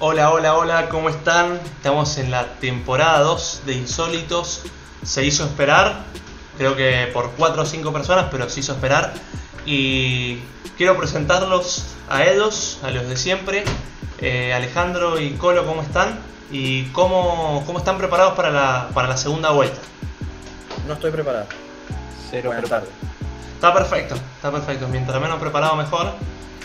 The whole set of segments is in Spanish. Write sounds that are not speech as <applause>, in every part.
Hola, hola, hola, ¿cómo están? Estamos en la temporada 2 de Insólitos. Se hizo esperar, creo que por 4 o 5 personas, pero se hizo esperar. Y quiero presentarlos a ellos, a los de siempre. Eh, Alejandro y Colo, ¿cómo están? ¿Y cómo, cómo están preparados para la, para la segunda vuelta? No estoy preparado. Cero Buenas preparado. Está perfecto, está perfecto. Mientras menos preparado, mejor.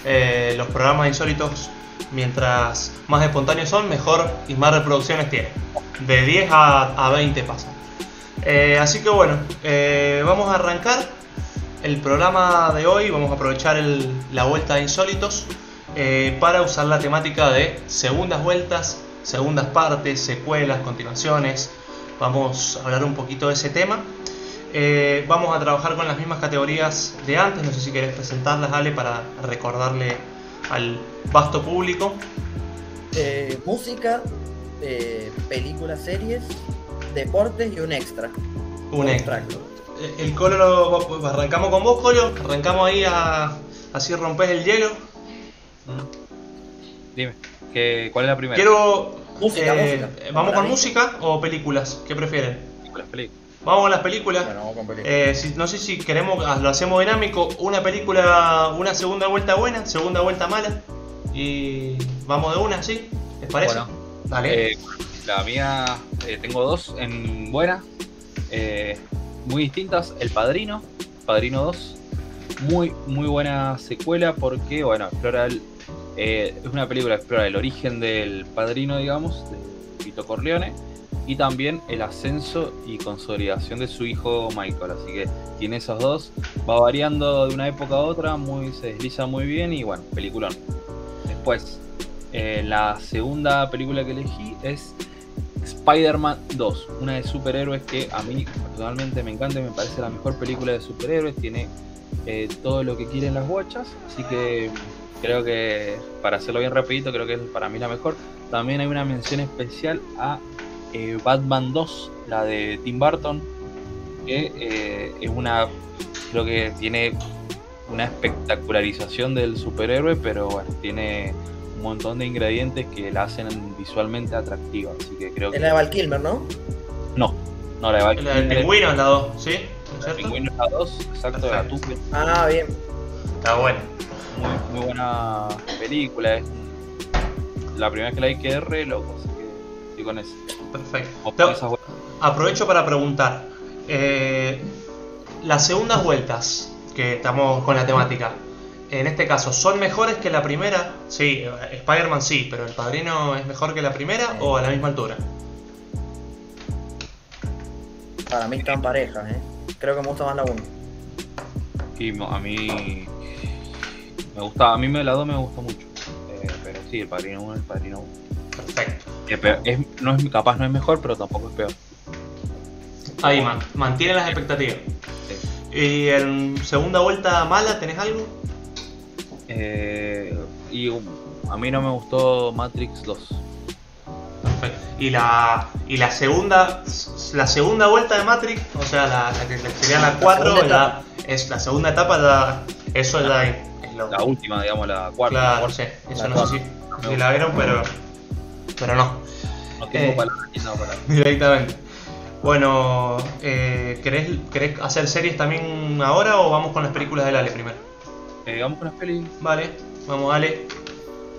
Eh, los programas insólitos, mientras más espontáneos son, mejor y más reproducciones tienen. De 10 a, a 20 pasan. Eh, así que bueno, eh, vamos a arrancar el programa de hoy. Vamos a aprovechar la vuelta de insólitos eh, para usar la temática de segundas vueltas, segundas partes, secuelas, continuaciones. Vamos a hablar un poquito de ese tema. Vamos a trabajar con las mismas categorías de antes. No sé si querés presentarlas, Ale, para recordarle al vasto público. Eh, música, eh, películas, series, deportes y un extra. Un extra. Eh, El Colo, lo- arrancamos con vos, Colo. Arrancamos ahí a. Así rompes el hielo. Dime, ¿qué, ¿cuál es la primera? Quiero. Música, eh, música. ¿Vamos con mí. música o películas? ¿Qué prefieren? Las películas. Vamos con las películas. Bueno, vamos con películas. Eh, si- no sé si queremos, ah, lo hacemos dinámico, una película, una segunda vuelta buena, segunda vuelta mala, y vamos de una, ¿sí? ¿Les parece? Bueno, Dale. Eh, la mía, eh, tengo dos en buena, eh, muy distintas. El Padrino, Padrino 2, muy, muy buena secuela porque, bueno, explora el, eh, es una película que explora el origen del padrino, digamos, de Vito Corleone, y también el ascenso y consolidación de su hijo Michael. Así que tiene esos dos, va variando de una época a otra, muy, se desliza muy bien y bueno, peliculón. Después, eh, la segunda película que elegí es Spider-Man 2, una de superhéroes que a mí personalmente me encanta y me parece la mejor película de superhéroes. Tiene eh, todo lo que quieren las guachas, así que creo que para hacerlo bien rapidito, creo que es para mí la mejor. También hay una mención especial a eh, Batman 2, la de Tim Burton, que eh, es una, creo que tiene una espectacularización del superhéroe, pero bueno, tiene un montón de ingredientes que la hacen visualmente atractiva, así que creo que Es la de Val Kilmer, ¿no? no, no la de Val la del Kilmer, pingüino es la 2, ¿sí? Pingüino es la 2, exacto, la. Ah, bien. Está bueno. Muy, muy buena película, es la primera vez que la vi quedé re loco, estoy con eso. Perfecto. Te- Aprovecho para preguntar. eh, las segundas vueltas que estamos con la temática, en este caso, ¿son mejores que la primera? Sí, eh, Spider-Man sí, pero ¿El Padrino es mejor que la primera o a la misma altura? Para mí están parejas, ¿eh? Creo que me gusta más la 1. Y a mí me gusta, a mí me la 2 me gusta mucho. Eh, pero sí, el padrino 1 el padrino 1. Perfecto. Que peor- es, no es capaz no es mejor, pero tampoco es peor. Ahí man, mantiene las expectativas. Sí. ¿Y en segunda vuelta mala tenés algo? Eh, y um, a mí no me gustó Matrix 2. Perfecto. Y la, y la segunda la segunda vuelta de Matrix, o sea, la, la que sería la 4, segunda la- es la segunda etapa, la- eso es la, es lo- La última, digamos, la cuarta. Claro, la no sé, eso La no sé si, no sé si la vieron, pero, pero no, No tengo Eh. palabras para. <laughs> directamente. Bueno, eh, ¿querés, ¿querés hacer series también ahora o vamos con las películas del Ale primero? Eh, vamos con las pelis. Vale, vamos, Ale.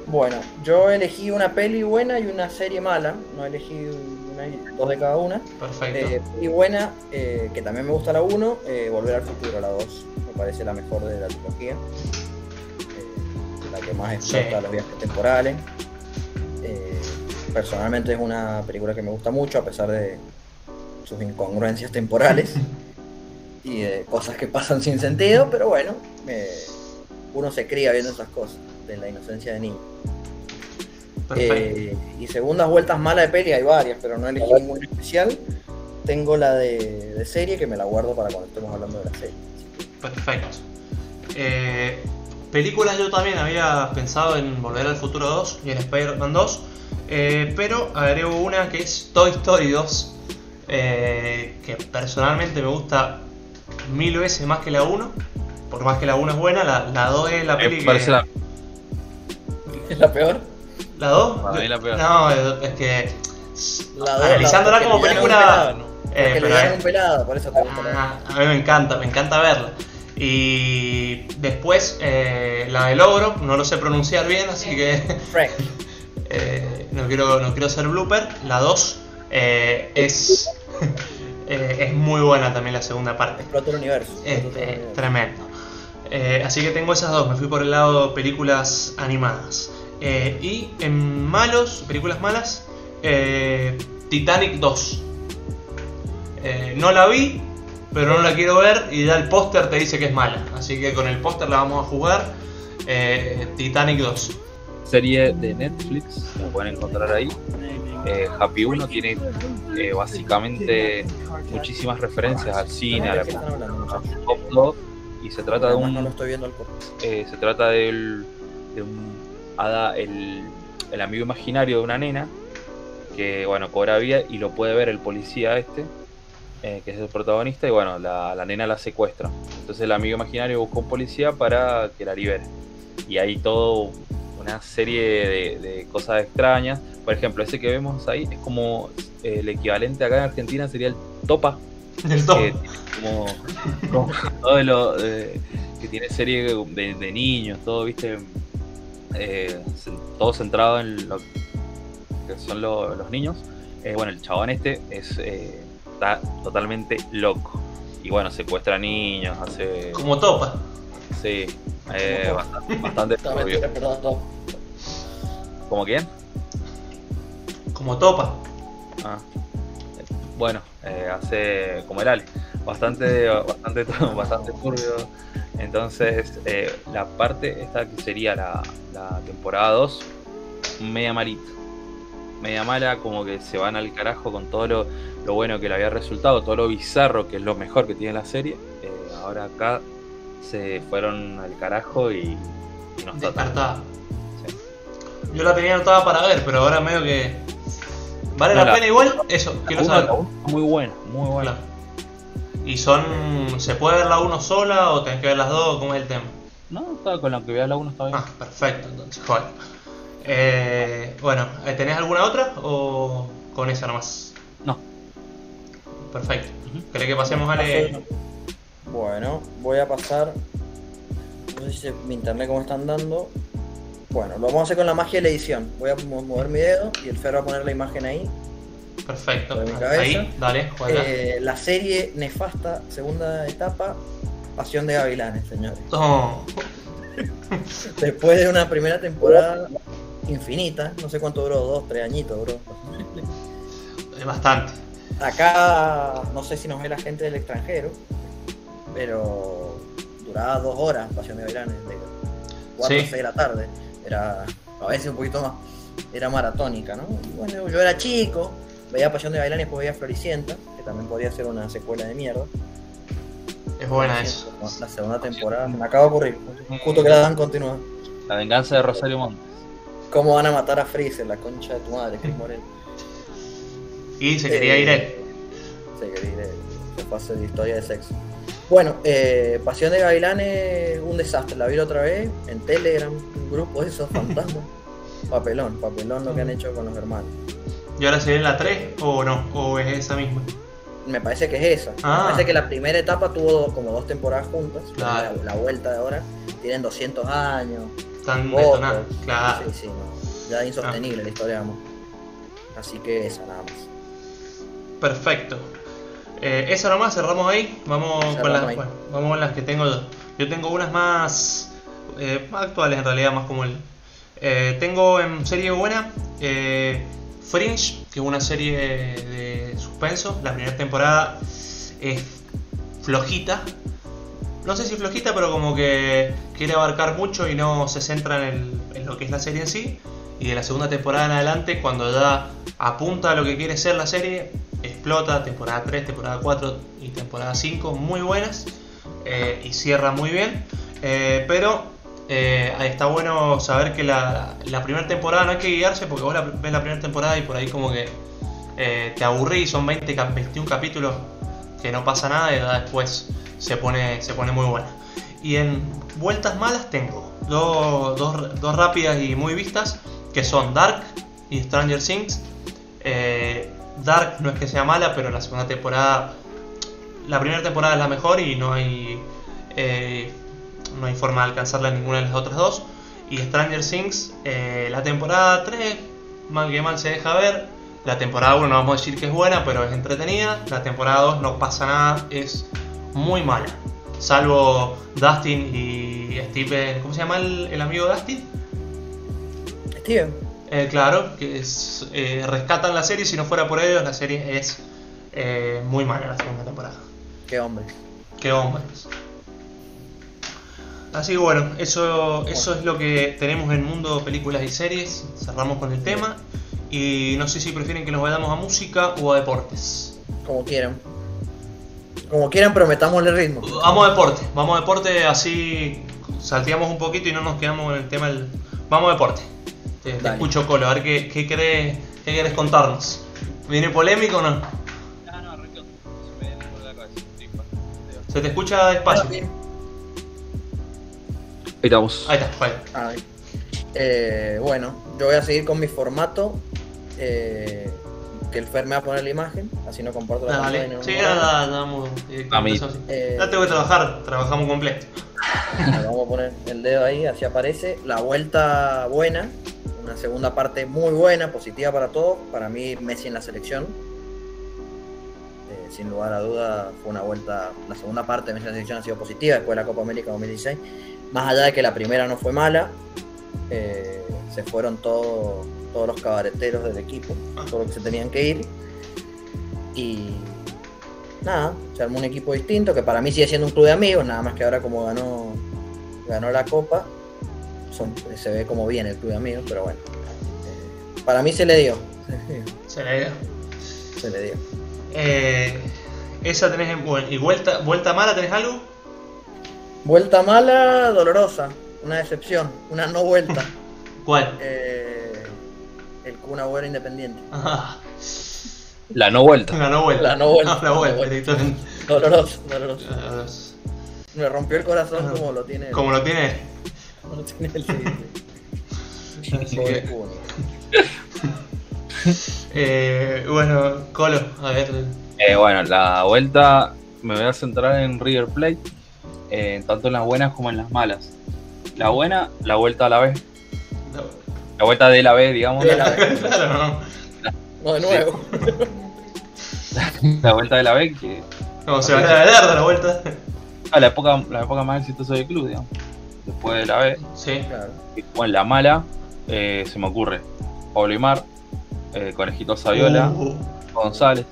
Bueno, yo elegí una peli buena y una serie mala. No elegí una, dos de cada una. Perfecto. Eh, peli buena, eh, que también me gusta la 1, eh, Volver al futuro, la 2. Me parece la mejor de la trilogía. Eh, la que más explota Sí. los viajes temporales. Personalmente es una película que me gusta mucho, a pesar de sus incongruencias temporales <laughs> y de cosas que pasan sin sentido, pero bueno, eh, uno se cría viendo esas cosas, de la inocencia de niño. Eh, y segundas vueltas malas de peli hay varias, pero no elegí ninguna especial. Tengo la de, de serie que me la guardo para cuando estemos hablando de la serie. Perfecto. Eh, películas yo también había pensado en Volver al Futuro 2 y en Spider-Man 2, eh, pero agrego una que es Toy Story 2, eh, que personalmente me gusta mil veces más que la 1, por más que la 1 es buena, la, la 2 es la Me peli que... parece la- ¿Es la peor? ¿La 2? Para mí la peor. No, es que. La dos- Analizándola la- como le película. eh, le pero es- un pelado, por eso te gusta la Ah, a mí me encanta, me encanta verla. Y después la la del ogro, no lo sé pronunciar bien, así que. <laughs> eh, no, quiero, no quiero hacer blooper. La 2 eh, es, <laughs> eh, es muy buena también la segunda parte. Explota el universo. Tremendo. Así que tengo esas dos, me fui por el lado de películas animadas. Y en malos, películas malas, Titanic 2. Eh, no la vi, pero no la quiero ver y ya el póster te dice que es mala. Así que con el póster la vamos a jugar. Titanic 2. Serie de Netflix, la pueden encontrar ahí. Eh, Happy 1 tiene eh, básicamente muchísimas referencias al cine, a la pop y se trata de un eh, se trata del, de un hada, el, el amigo imaginario de una nena que bueno cobra vida y lo puede ver el policía este eh, que es el protagonista y bueno la, la nena la secuestra. Entonces el amigo imaginario busca un policía para que la libere. Y hay todo una serie de, de cosas extrañas por ejemplo ese que vemos ahí es como eh, el equivalente acá en Argentina sería el topa El top. que tiene como, como todo lo de- que tiene serie de, de niños, todo, viste, Eh, todo centrado en lo que son lo- los niños. Eh, bueno, el chabón este es eh, está totalmente loco. Y bueno, secuestra niños, hace. Como topa. Sí, eh, bastante, bastante mentira, no. ¿Como quién? Como topa. Ah. Bueno, eh, hace como el Ale, bastante, bastante, <laughs> bastante turbio. Entonces, eh, la parte esta que sería la, la temporada 2, media malita. Media mala, como que se van al carajo con todo lo, lo bueno que le había resultado, todo lo bizarro que es lo mejor que tiene la serie. Eh, ahora acá se fueron al carajo y, y no está tan. Despertada. Sí. Yo la tenía anotada para ver, pero ahora medio que. ¿Vale No, la la- pena igual? Eso, quiero saber. muy buena, muy buena. Claro. ¿Y son. ¿Se puede ver la uno sola o tenés que ver las dos? ¿Cómo es el tema? No, está con la que vea la 1 está bien. Ah, perfecto, entonces, joder. Eh, bueno, ¿tenés alguna otra o con esa nomás? No. Perfecto. ¿Querés que pasemos a leer? Bueno, voy a pasar. No sé si mi internet cómo está andando. Bueno, lo vamos a hacer con la magia de la edición. Voy a mo- mover mi dedo y el Fer va a poner la imagen ahí. Perfecto. Ahí, dale, juega. Eh, la serie nefasta, segunda etapa, Pasión de Gavilanes, señores. Oh, <laughs> Después de una primera temporada infinita, no sé cuánto duró, dos, tres añitos es bastante. Acá no sé si nos ve la gente del extranjero, pero duraba dos horas Pasión de Gavilanes, de 4 Sí. a 6 de la tarde. Era a veces un poquito más, era maratónica, ¿no? Y bueno, yo era chico, veía Pasión de Gavilanes, después veía Floricienta, que también podría ser una secuela de mierda. Es buena eso. La segunda temporada, me acaba de ocurrir, justo que la dan continúa. La venganza de Rosario Montes. ¿Cómo van a matar a Freezer, la concha de tu madre, Chris Morel? Y se quería Eh, ir él. Se quería ir él. Se a hacer historia de sexo. Bueno, eh, Pasión de Gavilanes, un desastre. La vi la otra vez en Telegram, un grupo de esos fantasmas. <laughs> Papelón, papelón lo que han hecho con los hermanos. ¿Y ahora se viene la 3 o no? ¿O es esa misma? Me parece que es esa. Ah. Me parece que la primera etapa tuvo como dos temporadas juntas. Claro. La, la vuelta de ahora tienen 200 años. Están votos. detonadas. Claro. Sí, sí, no. Ya insostenible la historia de amor. Así que esa nada más. Perfecto. Eh, esa nomás, cerramos ahí. Vamos Cerramos con las, bueno, vamos con las que tengo yo. Yo tengo unas más, eh, actuales en realidad, más como el. eh, tengo en serie buena eh, Fringe, que es una serie de suspenso. La primera temporada es flojita. No sé si flojita, pero como que quiere abarcar mucho y no se centra en, el- en lo que es la serie en sí. Y de la segunda temporada en adelante, cuando ya apunta a lo que quiere ser la serie, explota. Temporada 3, temporada 4 y temporada 5, muy buenas. eh, y cierra muy bien. Eh, pero eh, está bueno saber que la, primera temporada no hay que guiarse porque vos la- ves la primera temporada y por ahí como que te aburrís, son 20, cap- 21 capítulos que no pasa nada y después se pone, se pone muy buena. Y en vueltas malas tengo dos, dos- dos rápidas y muy vistas. que son Dark y Stranger Things. Dark no es que sea mala, pero la segunda temporada, la primera temporada es la mejor y no hay, eh, no hay forma de alcanzarla en ninguna de las otras dos. Y Stranger Things, eh, la temporada 3, mal que mal se deja ver. La temporada 1 no vamos a decir que es buena, pero es entretenida. La temporada 2 no pasa nada, es muy mala. Salvo Dustin y Steve, ¿cómo se llama el, amigo Dustin? Steven. Eh, claro, que es, eh, rescatan la serie, si no fuera por ellos, la serie es eh, muy mala la segunda temporada. Qué hombre. Qué hombres. Así que bueno, eso, eso es lo que tenemos en el mundo películas y series. Cerramos con el tema. Y no sé si prefieren que nos vayamos a música o a deportes. Como quieran. Como quieran, pero metámosle ritmo. Vamos a deporte, vamos a deporte, así salteamos un poquito y no nos quedamos en el tema del... Vamos a deporte. Te, escucho, Colo, a ver qué, qué, querés, qué querés contarnos. ¿Viene polémico o no? No, no. Se me por la cabeza. Se te escucha despacio. Ahí estamos. Ahí está, vale. Eh, bueno, yo voy a seguir con mi formato. eh, que el Fer me va a poner la imagen, así no comparto la Dale. no Sí, da- damos directamente A mí. eso, sí. Eh, Ya tengo que trabajar, trabajamos completo. <laughs> Vamos a poner el dedo ahí, así aparece. La vuelta buena, una segunda parte muy buena, positiva para todos. Para mí, Messi en la selección. Eh, sin lugar a duda, fue una vuelta. La segunda parte de Messi en la selección ha sido positiva después de la Copa América 2016. Más allá de que la primera no fue mala, eh, se fueron todos todos los cabareteros del equipo, todos los que se tenían que ir. Y nada, se armó un equipo distinto que para mí sigue siendo un club de amigos, nada más que ahora como ganó, ganó la copa, son- se ve como bien el club de amigos, pero bueno. eh, para mí se le dio. Se le Se le dio. eh, Esa tenés en- bueno, y vuelta, vuelta mala, ¿tenés algo? Vuelta mala, dolorosa, una decepción, una no vuelta. <laughs> ¿Cuál? Eh, el Kun Agüero independiente. Ah, La no vuelta. la no vuelta. La no vuelta. la vuelta, La directamente. Doloroso, doloroso. Ah, Me rompió el corazón como lo tiene, Como lo tiene. Lo tiene el. Así que, <laughs> eh, bueno, Colo, a ver. Eh, bueno, la vuelta me voy a centrar en River Plate, eh, tanto en las buenas como en las malas. La buena, la vuelta a la B. La vuelta de la B, digamos. De la B. <laughs> claro, no. No, de nuevo. La vuelta de la B, que No, se van a ver la vuelta. a la época, la época más exitosa del club, digamos. Después de la B. Sí. Claro. Y, bueno, la mala, eh, se me ocurre. Pablo Imar, eh, Conejito Saviola, Uh, González,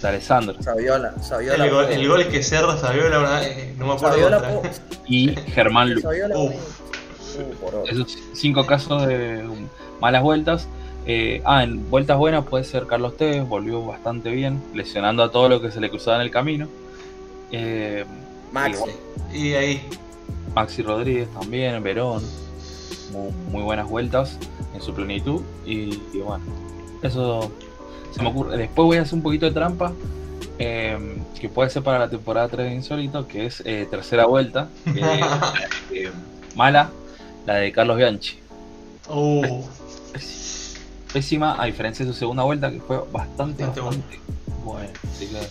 de Alessandro Saviola, Saviola. el, gol, el gol que cerra Saviola una vez, no me acuerdo Saviola pudo- y Germán Lu. Saviola Uh. Uh. Esos cinco casos de malas vueltas. Eh, ah, en vueltas buenas puede ser Carlos Tevez, volvió bastante bien, lesionando a todo lo que se le cruzaba en el camino. Eh, Maxi. Y ahí. Maxi Rodríguez también, Verón, muy, muy buenas vueltas en su plenitud. Y, y bueno, eso se me ocurre. Después voy a hacer un poquito de trampa, eh, que puede ser para la temporada 3 de Insólito, que es eh, tercera vuelta, <laughs> eh, mala, la de Carlos Bianchi. Uh, Pésima, a diferencia de su segunda vuelta, que fue bastante, Bastante bastante bueno.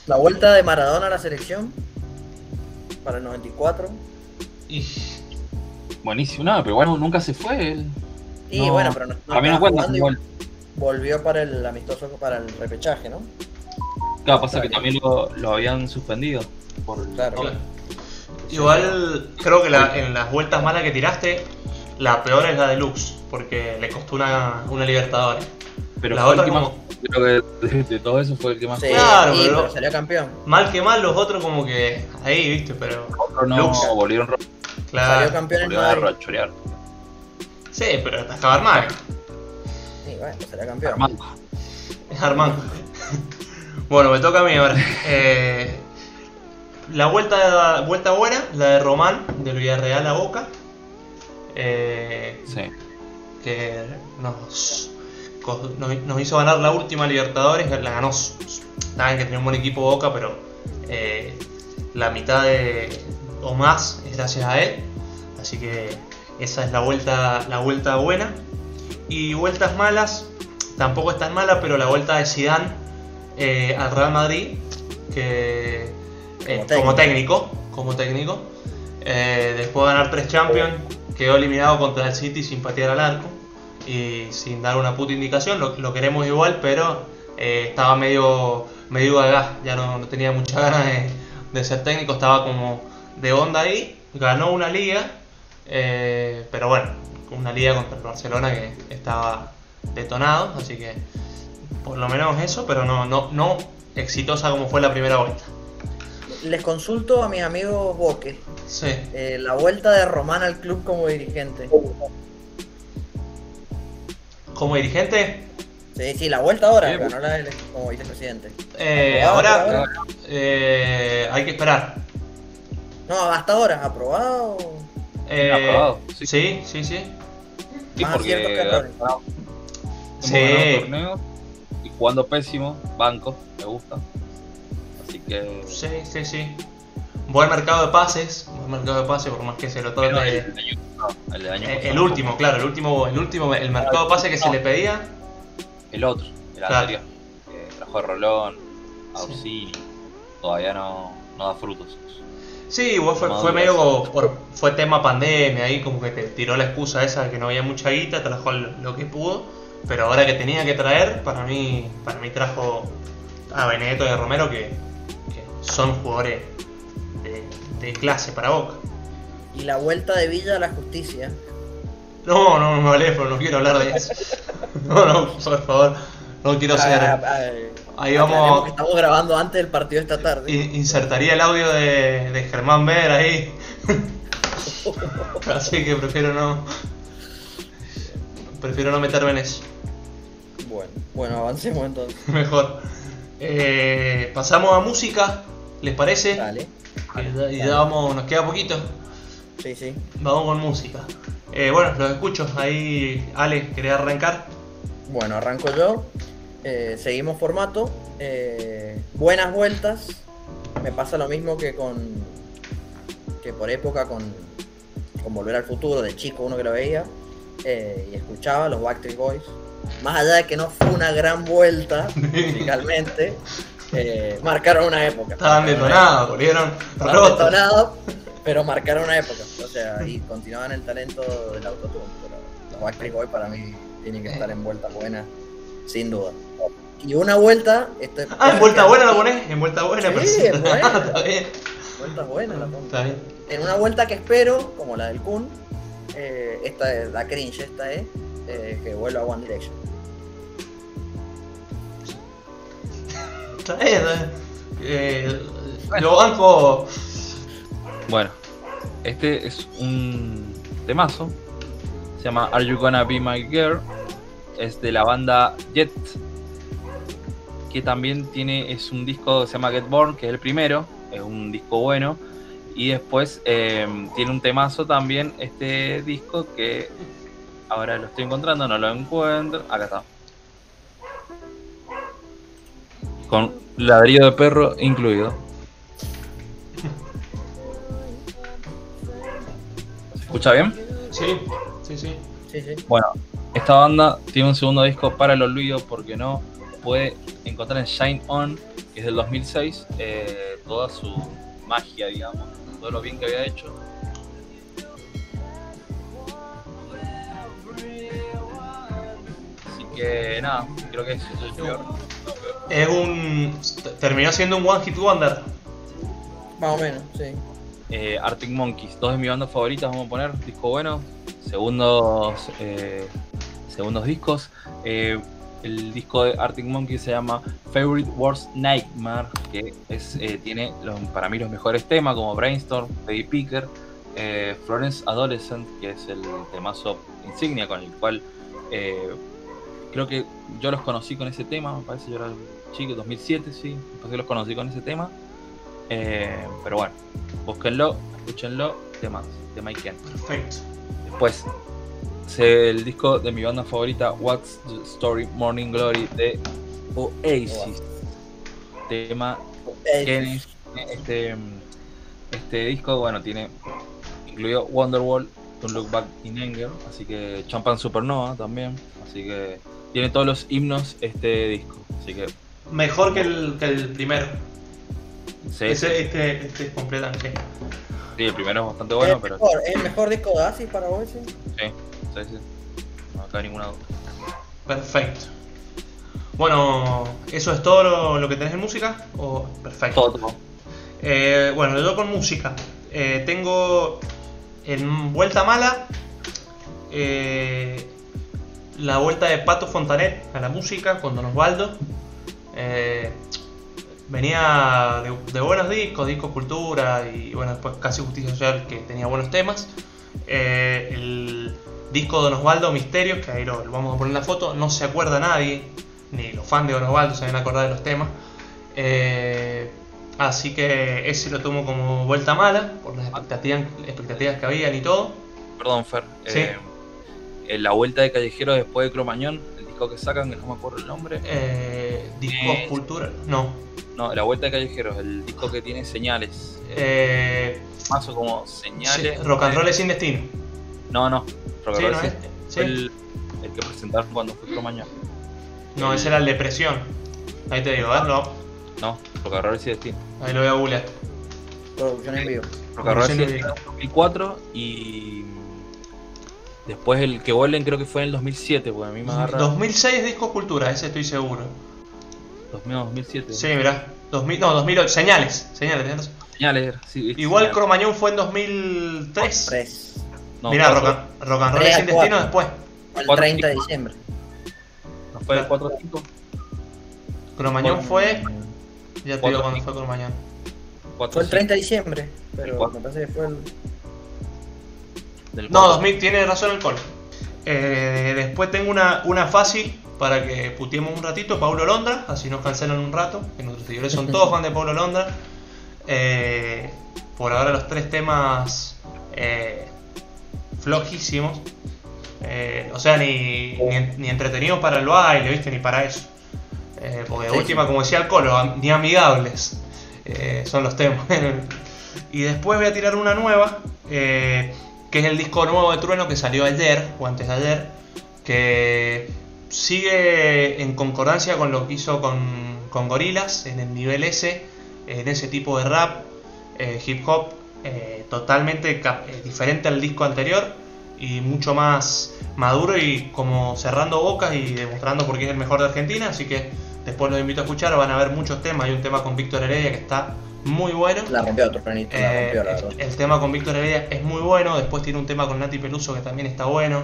La vuelta de Maradona a la selección para el 94. Y, buenísimo, no, pero bueno, nunca se fue. él. Y No, bueno, pero no, no a mí no cuenta volvió para el amistoso para el repechaje, ¿no? Claro, pasa que también lo, lo habían suspendido. Por, Claro. Claro. Igual creo que la- en las vueltas malas que tiraste, la peor es la de Lux, porque le costó una, una Libertadores. Pero la fue el otra como, creo que de, de todo eso fue el que más Sí, Claro, y- pero- pero salió campeón. mal que mal, los otros como que ahí, viste, pero Otro no Lux. volvieron, Salió campeón en a Madrid. rachorear. Sí, pero hasta acabar mal. Sí, bueno, salió campeón. Armando. Es Armando. bueno, me toca a mí ahora. Eh, la vuelta, vuelta buena, la de Román, del Villarreal a Boca. Eh, Sí. que nos, nos hizo ganar la última Libertadores, la ganó. Saben que tenía un buen equipo Boca, pero eh, la mitad de, o más es gracias a él. Así que esa es la vuelta, la vuelta buena. Y vueltas malas, tampoco es tan mala, pero la vuelta de Zidane eh, al Real Madrid, que eh, como técnico, como técnico, eh, después de ganar tres Champions, quedó eliminado contra el City sin patear al arco y sin dar una puta indicación. Lo, lo queremos igual, pero eh, estaba medio, medio ya no, no tenía muchas ganas de, de ser técnico, estaba como de onda ahí. Ganó una liga, eh, pero bueno, una liga contra el Barcelona que estaba detonado, así que por lo menos eso, pero no, no, no exitosa como fue la primera vuelta. Les consulto a mis amigos Boque. Sí. eh, la vuelta de Román al club como dirigente. Como dirigente, Sí, sí, la vuelta ahora, Sí, ganó la como vicepresidente. eh, ahora eh, hay que esperar. No, hasta ahora, aprobado. Eh, aprobado, sí. sí, sí, sí. Sí, Más porque que Sí. torneos y jugando pésimo, banco, me gusta. Así que. Sí, sí, sí. Buen mercado de pases, buen mercado de pases, por más que se lo tome. el, el Eh, pasado el último, claro, el último, el último, el mercado de pases que se le pedía. El otro, el Claro. anterior. Que trajo a Rolón, a Orsini. Todavía no, no da frutos. Sí, igual fue, fue medio como por, fue tema pandemia ahí, como que te tiró la excusa esa de que no había mucha guita, trajo lo, lo que pudo, pero ahora que tenía que traer, para mí, para mí trajo a Benedetto y a Romero que, que son jugadores de, de clase para Boca. Y la vuelta de Villa a la justicia. No, no, no me vale, pero no quiero hablar de eso. <laughs> No, no, por favor, no quiero Ah, ser. ah, Ahí vamos. que Estamos grabando antes del partido esta tarde. In- Insertaría el audio de, de Germán Ver ahí. <laughs> Así que prefiero no. Prefiero no meterme en eso. Bueno, bueno, avancemos entonces. <laughs> Mejor. Eh, pasamos a música, ¿les parece? Dale. Y ya vamos, nos queda poquito. Sí, sí. Vamos con música. Eh, bueno, los escucho. Ahí, Ale, ¿querés arrancar? Bueno, arranco yo. Eh, seguimos formato. Eh, buenas vueltas. Me pasa lo mismo que con. que por época con. con Volver al Futuro, de chico uno que lo veía. eh, y escuchaba los Backstreet Boys. Más allá de que no fue una gran vuelta <laughs> musicalmente, marcaron una época. Estaban detonados, volvieron Estaban detonados, pero marcaron una época. O sea, y continuaban el talento del autotune. Pero los Backstreet Boys para mí tienen que estar en vueltas buenas, sin duda. Y una vuelta. Esto es- Ah, en vuelta buena lo ponés, en vuelta buena, Sí, pero- en buena. <laughs> Está bien, Vueltas buenas la pongo. está bien. En una vuelta que espero, como la del Kun, eh, esta es la cringe, esta es eh, que vuelva a One Direction. Está bien, está bien. Eh, lo banco. Bueno, este es un temazo. Se llama Are You Gonna Be My Girl? Es de la banda Jet. Que también tiene, es un disco que se llama Get Born, que es el primero. Es un disco bueno. Y después eh, tiene un temazo también este disco que ahora lo estoy encontrando, no lo encuentro. Acá está. Con ladrillo de perro incluido. ¿Se escucha bien? Sí, sí, sí. Sí, sí. Bueno, esta banda tiene un segundo disco para el olvido porque no puede encontrar en Shine On, que es del 2006, eh, toda su magia, digamos, todo lo bien que había hecho. Así que nada, creo que eso es el peor. Es un. Terminó siendo un One Hit Wonder. Más o menos, sí. Eh, Arctic Monkeys, dos de mis bandas favoritas, vamos a poner, disco bueno, segundos, eh, segundos discos. Eh, el disco de Arctic Monkeys se llama Favorite Worst Nightmare, que es, eh, tiene los- para mí los mejores temas como Brainstorm, Baby Picker, eh, Florence Adolescent, que es el temazo insignia con el cual eh, creo que yo los conocí con ese tema, me parece, yo era chico, 2007, sí, que los conocí con ese tema. Pero bueno, búsquenlo, escúchenlo, temas de Mike Kent. Perfecto. Después, se- el disco de mi banda favorita, What's the Story Morning Glory de Oasis. Tema que este, este disco, bueno, tiene incluido Wonderwall, Don't Look Back in Anger, así que Champagne Supernova también, así que tiene todos los himnos este disco, así que Mejor que el, que el primero. sí, Ese- este, este es completamente. sí, el primero es bastante bueno, ¿Es, pero mejor, ¿Es el mejor disco de Oasis para vos? Sí, sí, sí. No cabe ninguna duda. Perfecto. Bueno, ¿eso es todo lo, lo que tenés en música? O perfecto. Todo, todo. Eh, bueno, yo con música. eh, tengo en Vuelta Mala eh, la vuelta de Pato Fontanet a la música con Don Osvaldo. Eh, venía de, de buenos discos, discos cultura y bueno, después casi justicia social que tenía buenos temas. Eh, el disco de Don Osvaldo Misterios, que ahí lo, lo vamos a poner en la foto, no se acuerda nadie, ni los fans de Don Osvaldo se van a acordar de los temas. Eh, así que ese lo tomo como vuelta mala, por las expectativas, expectativas que habían y todo. Perdón, Fer. Sí. eh, en la vuelta de Callejero después de Cromañón, que sacan, que no me acuerdo el nombre. Eh, discos Eh, cultura, no. No, la vuelta de Callejeros, el disco que tiene señales. Eh, Más o como señales. sí, rock and roll es sin destino. No, no. Rock and Sí, roll ¿no es? Fue Sí. el, el que presentaron cuando fue Cromañón. No, ese era el Depresión. Ahí te digo, ¿eh? Lo- No, Rock and roll sí destino. ahí lo voy a googlear. Producción en vivo. Rock and roll Sí, destino en 2004 y. Después el que vuelven creo que fue en el 2007, porque a mí me agarra. 2006 disco cultura, ese estoy seguro. 2000, 2007. Sí, mirá. 2000, no, 2008. Señales. Señales. Señales, era, sí. Igual señales. Cromañón fue en 2003. Tres. No, Mirá, cuatro. rock, and- rock and roll sin destino después. El Cuatro, 30 de diciembre. ¿No fue el 4 5? Cromañón fue. Ya te digo Cuatro, cuándo cinco. fue Cromañón. Fue el 30 de diciembre. Pero me parece que fue el. No, 2000, tiene razón el col. Eh, después tengo una, una fácil para que puteemos un ratito, Paulo Londra, así nos cancelan un rato, que nuestros seguidores son <laughs> todos fan de Paulo Londra. Eh, por ahora los tres temas eh, flojísimos. Eh, o sea, ni, ni, ni entretenidos para el baile, ¿viste? Ni para eso. Eh, porque de Sí, última, sí. como decía el Colo, am- ni amigables eh, son los temas. <laughs> y después voy a tirar una nueva, eh, que es el disco nuevo de Trueno que salió ayer, o antes de ayer, que sigue en concordancia con lo que hizo con, con Gorilas en el nivel S, en ese tipo de rap, eh, hip hop, eh, totalmente eh, diferente al disco anterior y mucho más maduro y como cerrando bocas y demostrando por qué es el mejor de Argentina, así que después los invito a escuchar, van a ver muchos temas, hay un tema con Víctor Heredia que está muy bueno. La rompió otro planito, la Eh, rompió la verdad. el, el tema con Víctor Heredia es muy bueno, después tiene un tema con Nati Peluso que también está bueno.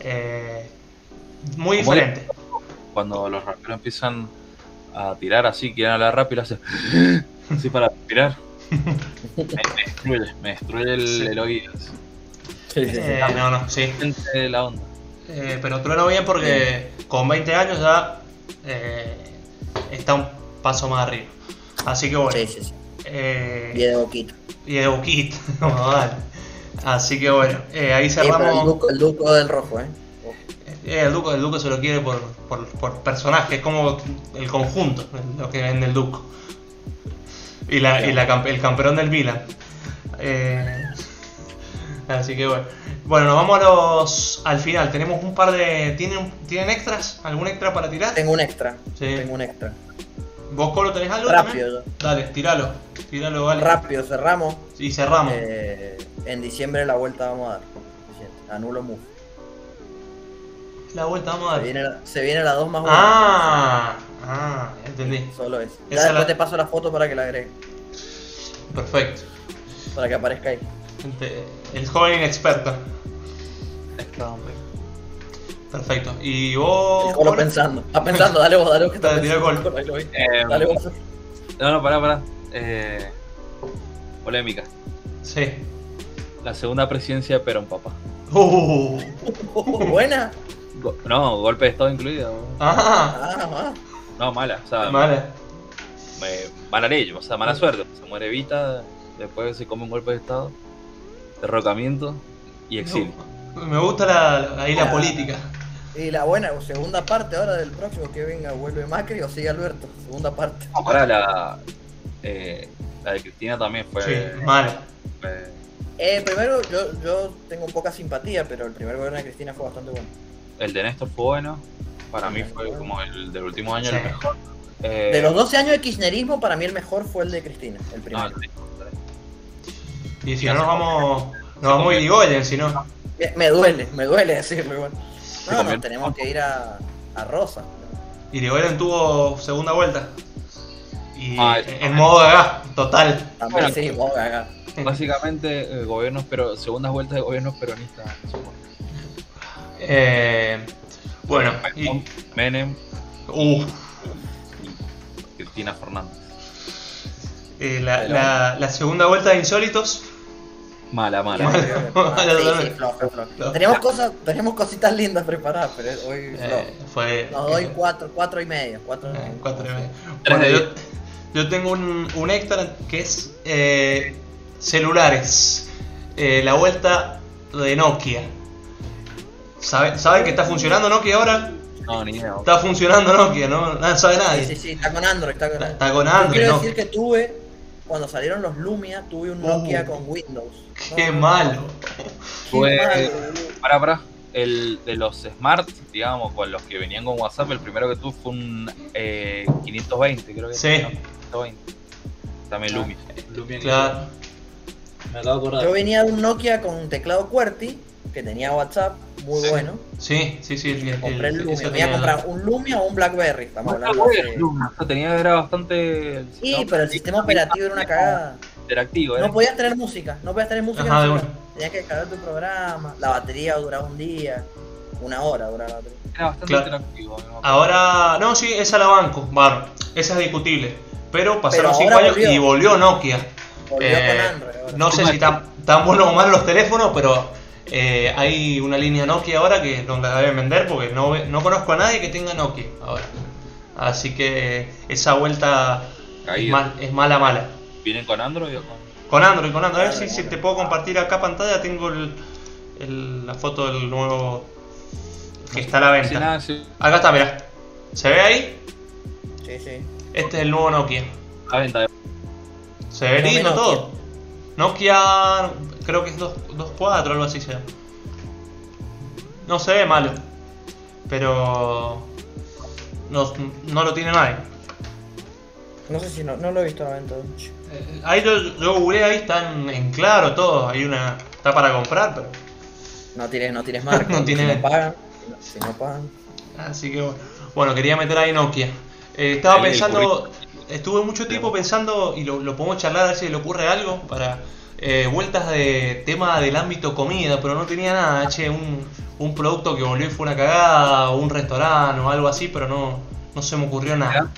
Eh, muy Como diferente. Cuando los raperos empiezan a tirar así, quieren hablar rápido, hacen <gasps> así para respirar. Me, <laughs> me destruye, me destruye el, Sí. el oído. Sí, sí, sí. Eh, no, no, sí. La onda. Eh, pero trueno bien porque con 20 años ya eh, está un paso más arriba. Así que bueno. Sí, sí, sí. Eh, Y de boquita. y de Buquit, como <laughs> dale. Así que bueno, eh, ahí Sí, pero el, cerramos. duco, el duco del rojo, ¿eh? Eh, el, Duco, el Duco se lo quiere por, por, por personaje, es como el conjunto, lo que vende el Duco. Y, la, y la el campeón del Milan. Eh, <laughs> así que bueno. Bueno, nos vamos a los, al final. Tenemos un par de. ¿Tienen, ¿Tienen extras? ¿Algún extra para tirar? Tengo un extra. Sí. Tengo un extra. ¿Vos, Colo, tenés algo? también? Rápido, Dale, tiralo. Tiralo, vale. rápido, cerramos. Y cerramos. Eh, en diciembre la vuelta vamos a dar. Anulo Move. La vuelta, vamos a Se dar. viene, la- se viene la 2 más 1. Ah, ah, entendí. Solo eso. Ya Esa después la- te paso la foto para que la agregue. Perfecto. Para que aparezca ahí. Gente, El joven inexperto. Hombre. Perfecto. ¿Y vos? Colo pensando. Está pensando, dale vos, dale vos que está <laughs> Dale, vi. Eh, Dale vos. no, no, pará, pará. Eh, polémica. Sí. La segunda presidencia de Perón, papá. Uh, <laughs> Buena. Go- no, golpe de estado incluido. ah, Ah, ah. No, mala. O sea, vale. eh, mala ley, o sea, mala suerte. Se muere Evita, después se come un golpe de estado, derrocamiento y exilio. Me gusta la, la- ahí la Ah. política. Y la buena, segunda parte ahora del próximo que venga, vuelve Macri o sigue Alberto. Segunda parte. Ahora la, eh, la de Cristina también fue. Sí, mal. fue- Eh, primero, yo, yo tengo poca simpatía, pero el primer gobierno de Cristina fue bastante bueno. El de Néstor fue bueno. Para mí fue como el del último año Sí. el mejor. Eh, De los 12 años de kirchnerismo, para mí el mejor fue el de Cristina, el no, primero. el Y si no nos vamos, nos vamos Irigoyen, si no. Eh, Me duele, me duele decirlo No, no, tenemos que ir a, a Rosa. Irigoyen tuvo segunda vuelta. Y Ah, en modo de gas, total. También Bueno, sí, vos, acá. Básicamente, eh, gobiernos, pero segundas vueltas de gobiernos peronistas. Eh, bueno, y, Menem uh, Cristina Fernández. eh, la, la- la segunda vuelta de Insólitos. Mala, mala. Mala. Sí, sí, Totalmente. <laughs> flojo, flojo. Flojo. Tenemos cosas, tenemos cositas lindas preparadas, pero hoy eh, fue. Nos doy cuatro, cuatro y medio. Cuatro, Eh, cuatro y medio. Tres Bueno, yo, yo tengo un, un extra que es eh, celulares. Eh, la vuelta de Nokia. ¿Sabe, ¿Saben que está funcionando Nokia ahora? No, ni idea. Está funcionando Nokia, ¿no? Nada sabe nadie. Sí, sí, sí, está con Android, está con Android. está con Yo Android, quiero decir que tuve, cuando salieron los Lumia, tuve un Nokia Uh, con Windows. Qué No, malo. Qué malo. Para, para. El de los Smart, digamos, con los que venían con WhatsApp, el primero que tuve fue un eh, 520, creo que Sí. no, 520. También Ah. Lumi. Lumi Claro. Me acabo de acordar. Yo venía de un Nokia con teclado QWERTY, que tenía WhatsApp, muy Sí. bueno. Sí, sí, sí. el- el- Compré el Lumia. Me tenía- iba a comprar un Lumia o un Blackberry. Estamos Ah, hablando bueno, de... Lumi. Tenía, era bastante. Sí, pero el sistema operativo era una cagada. Interactivo, era No podías tener música, no podías tener música. Ajá, en el de celular. Tenías que descargar tu programa, la batería duraba un día, una hora duraba la batería. era bastante Claro. interactivo. ¿no? Ahora, no, sí, esa la banco, bar, esa es discutible. Pero pasaron Pero 5 ahora años volvió. y volvió Nokia. Volvió Eh, con Android ahora. No sé si tan, tan buenos o malos los teléfonos, pero eh, hay una línea Nokia ahora que donde la deben vender porque no, no conozco a nadie que tenga Nokia ahora. Así que esa vuelta es, mal- es mala, mala. ¿Vienen con Android o con.? Con Android, con Android. A ver si, si te puedo compartir acá pantalla. Tengo el, el- la foto del nuevo que está a la Sí, venta. nada, sí. Acá está, mirá. ¿Se ve ahí? Sí, sí. Este es el nuevo Nokia. A venta. Se ve lindo Nokia. todo. Nokia, creo que es 2 2.4 algo así se llama. No se ve malo. Pero. No, no lo tiene nadie. No sé si no, no lo he visto venta. Eh, Ahí yo, yo googleé, ahí está en, claro todo. Hay una. Está para comprar, pero. No tires, no tires marca. <laughs> No tiene- Si no pagan. si no- pagan. Así que bueno, bueno, quería meter ahí Nokia. Eh, estaba Ahí pensando, estuve mucho tiempo pensando, y lo, lo podemos charlar a ver si le ocurre algo, para eh, vueltas de tema del ámbito comida, pero no tenía nada, che, un, un producto que volvió y fue una cagada, o un restaurante o algo así, pero no, no se me ocurrió nada.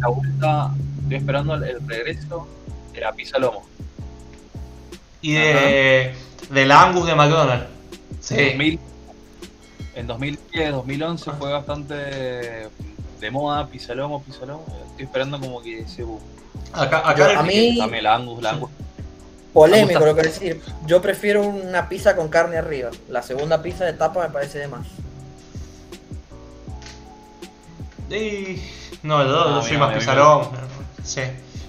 La vuelta. Estoy esperando el, regreso de la pizza lomo. Y de, de la Angus de McDonald's. En, Sí, 2000, en 2010, 2011 fue bastante de moda, pizza lomo, pizza lomo. Estoy esperando como que boom. acá, acá Yo- el a mí- Dame la Angus, la Angus. Polémico Me lo que decir. Yo prefiero una pizza con carne arriba. La segunda pizza de tapa me parece de más. Y- No, yo, soy mira, más. Sí.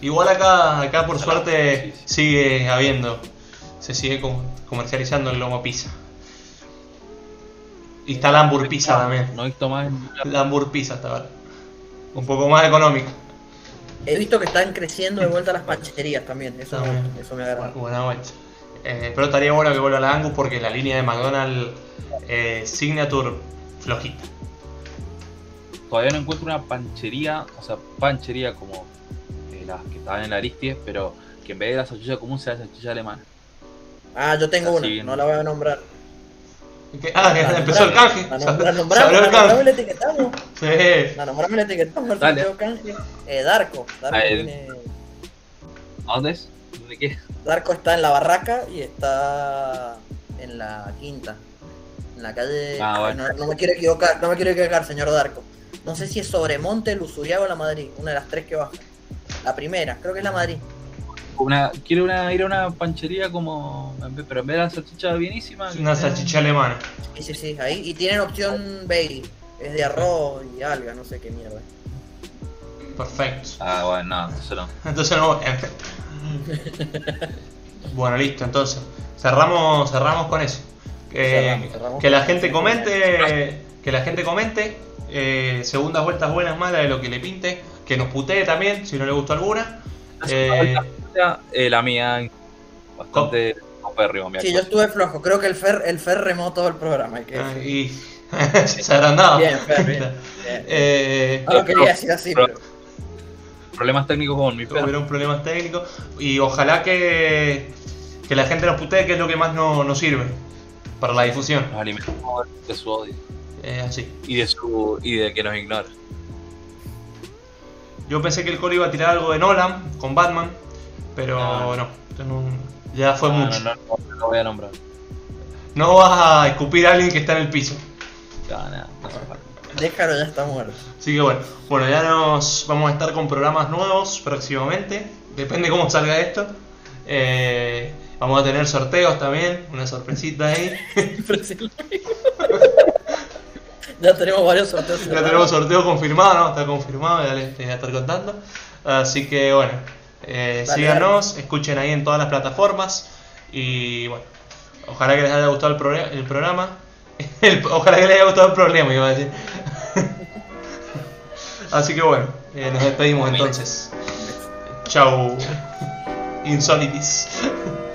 Igual acá, acá por suerte sí, sí. sigue habiendo. Se sigue com- comercializando el lomo pizza. Y está la Hamburg pizza también. No he visto más en La Hamburg pizza está ahora. Un poco más económica. He visto que están creciendo de vuelta las pancherías también. Eso, También. me, eso me agrada. Bu- Buena vuelta. Eh, pero estaría bueno que vuelva la Angus porque la línea de McDonald's eh, Signature flojita. Todavía no encuentro una panchería, o sea, panchería como eh, las que estaban en la Aristies, pero que en vez de la salchicha común sea la salchicha alemana. Ah, yo tengo Así una, bien. no la voy a nombrar. Ah, que empezó el canje. La nombramos, el nombramos y canje. la etiquetamos. Sí. La nombramos y la etiquetamos. El Dale. canje. Eh, Darko. Darko, Ah, tiene- ¿A dónde es? ¿De qué? Darko está en la barraca y está en la quinta. En la calle. Ah, bueno. no, no me quiero equivocar, no me quiero equivocar, señor Darko. No sé si es Sobremonte, Lusuriaga o la Madrid. Una de las tres que baja. La primera, creo que es la Madrid. Una, quiero una, ir a una panchería como. Pero en vez de la salchicha bienísima. Una salchicha alemana. Sí, sí, sí, ahí. Y tienen opción Bailey. Es de arroz y alga, no sé qué mierda. Perfecto. Ah, bueno, no, entonces no. <laughs> Entonces no. Bueno, listo, entonces. Cerramos, cerramos con eso. Que, Cerramos, cerramos que la gente comente. Que la gente comente. eh, segundas vueltas buenas, malas, de lo que le pinte. Que nos putee también, si no le gustó alguna. Eh, Eh, la mía, bastante copérrimo, mi Sí, yo estuve flojo. Creo que el Fer, el Fer remó todo el programa. hay que ah, y <laughs> se habrán dado. Bien, Fer, bien. bien. Eh, No lo quería decir así, pero. Problemas técnicos con mi perro. hubieron problemas técnicos y ojalá que, que la gente nos putee, que es lo que más no- nos sirve para la difusión. Nos alimentamos de su odio Es así. y de su y de que nos ignora. Yo pensé que el Colo iba a tirar algo de Nolan con Batman, pero No. no, no, ya fue No, mucho. No, no, no lo voy a nombrar. No vas a escupir a alguien que está en el piso. No, no. Déjalo, ya está muerto. Así que bueno, bueno, ya nos vamos a estar con programas nuevos próximamente. Depende cómo salga esto. Eh, vamos a tener sorteos también, una sorpresita ahí. <laughs> ya tenemos varios sorteos. Ya tenemos sorteo confirmado, ¿no? Está confirmado, ya les, les voy a estar contando. Así que bueno, eh, Dale, síganos, escuchen ahí en todas las plataformas. Y bueno, ojalá que les haya gustado el, el programa. <laughs> El- ojalá que les haya gustado el problema, iba a decir. <laughs> Así que bueno, eh, nos despedimos entonces. Chau, Insolitis. <laughs>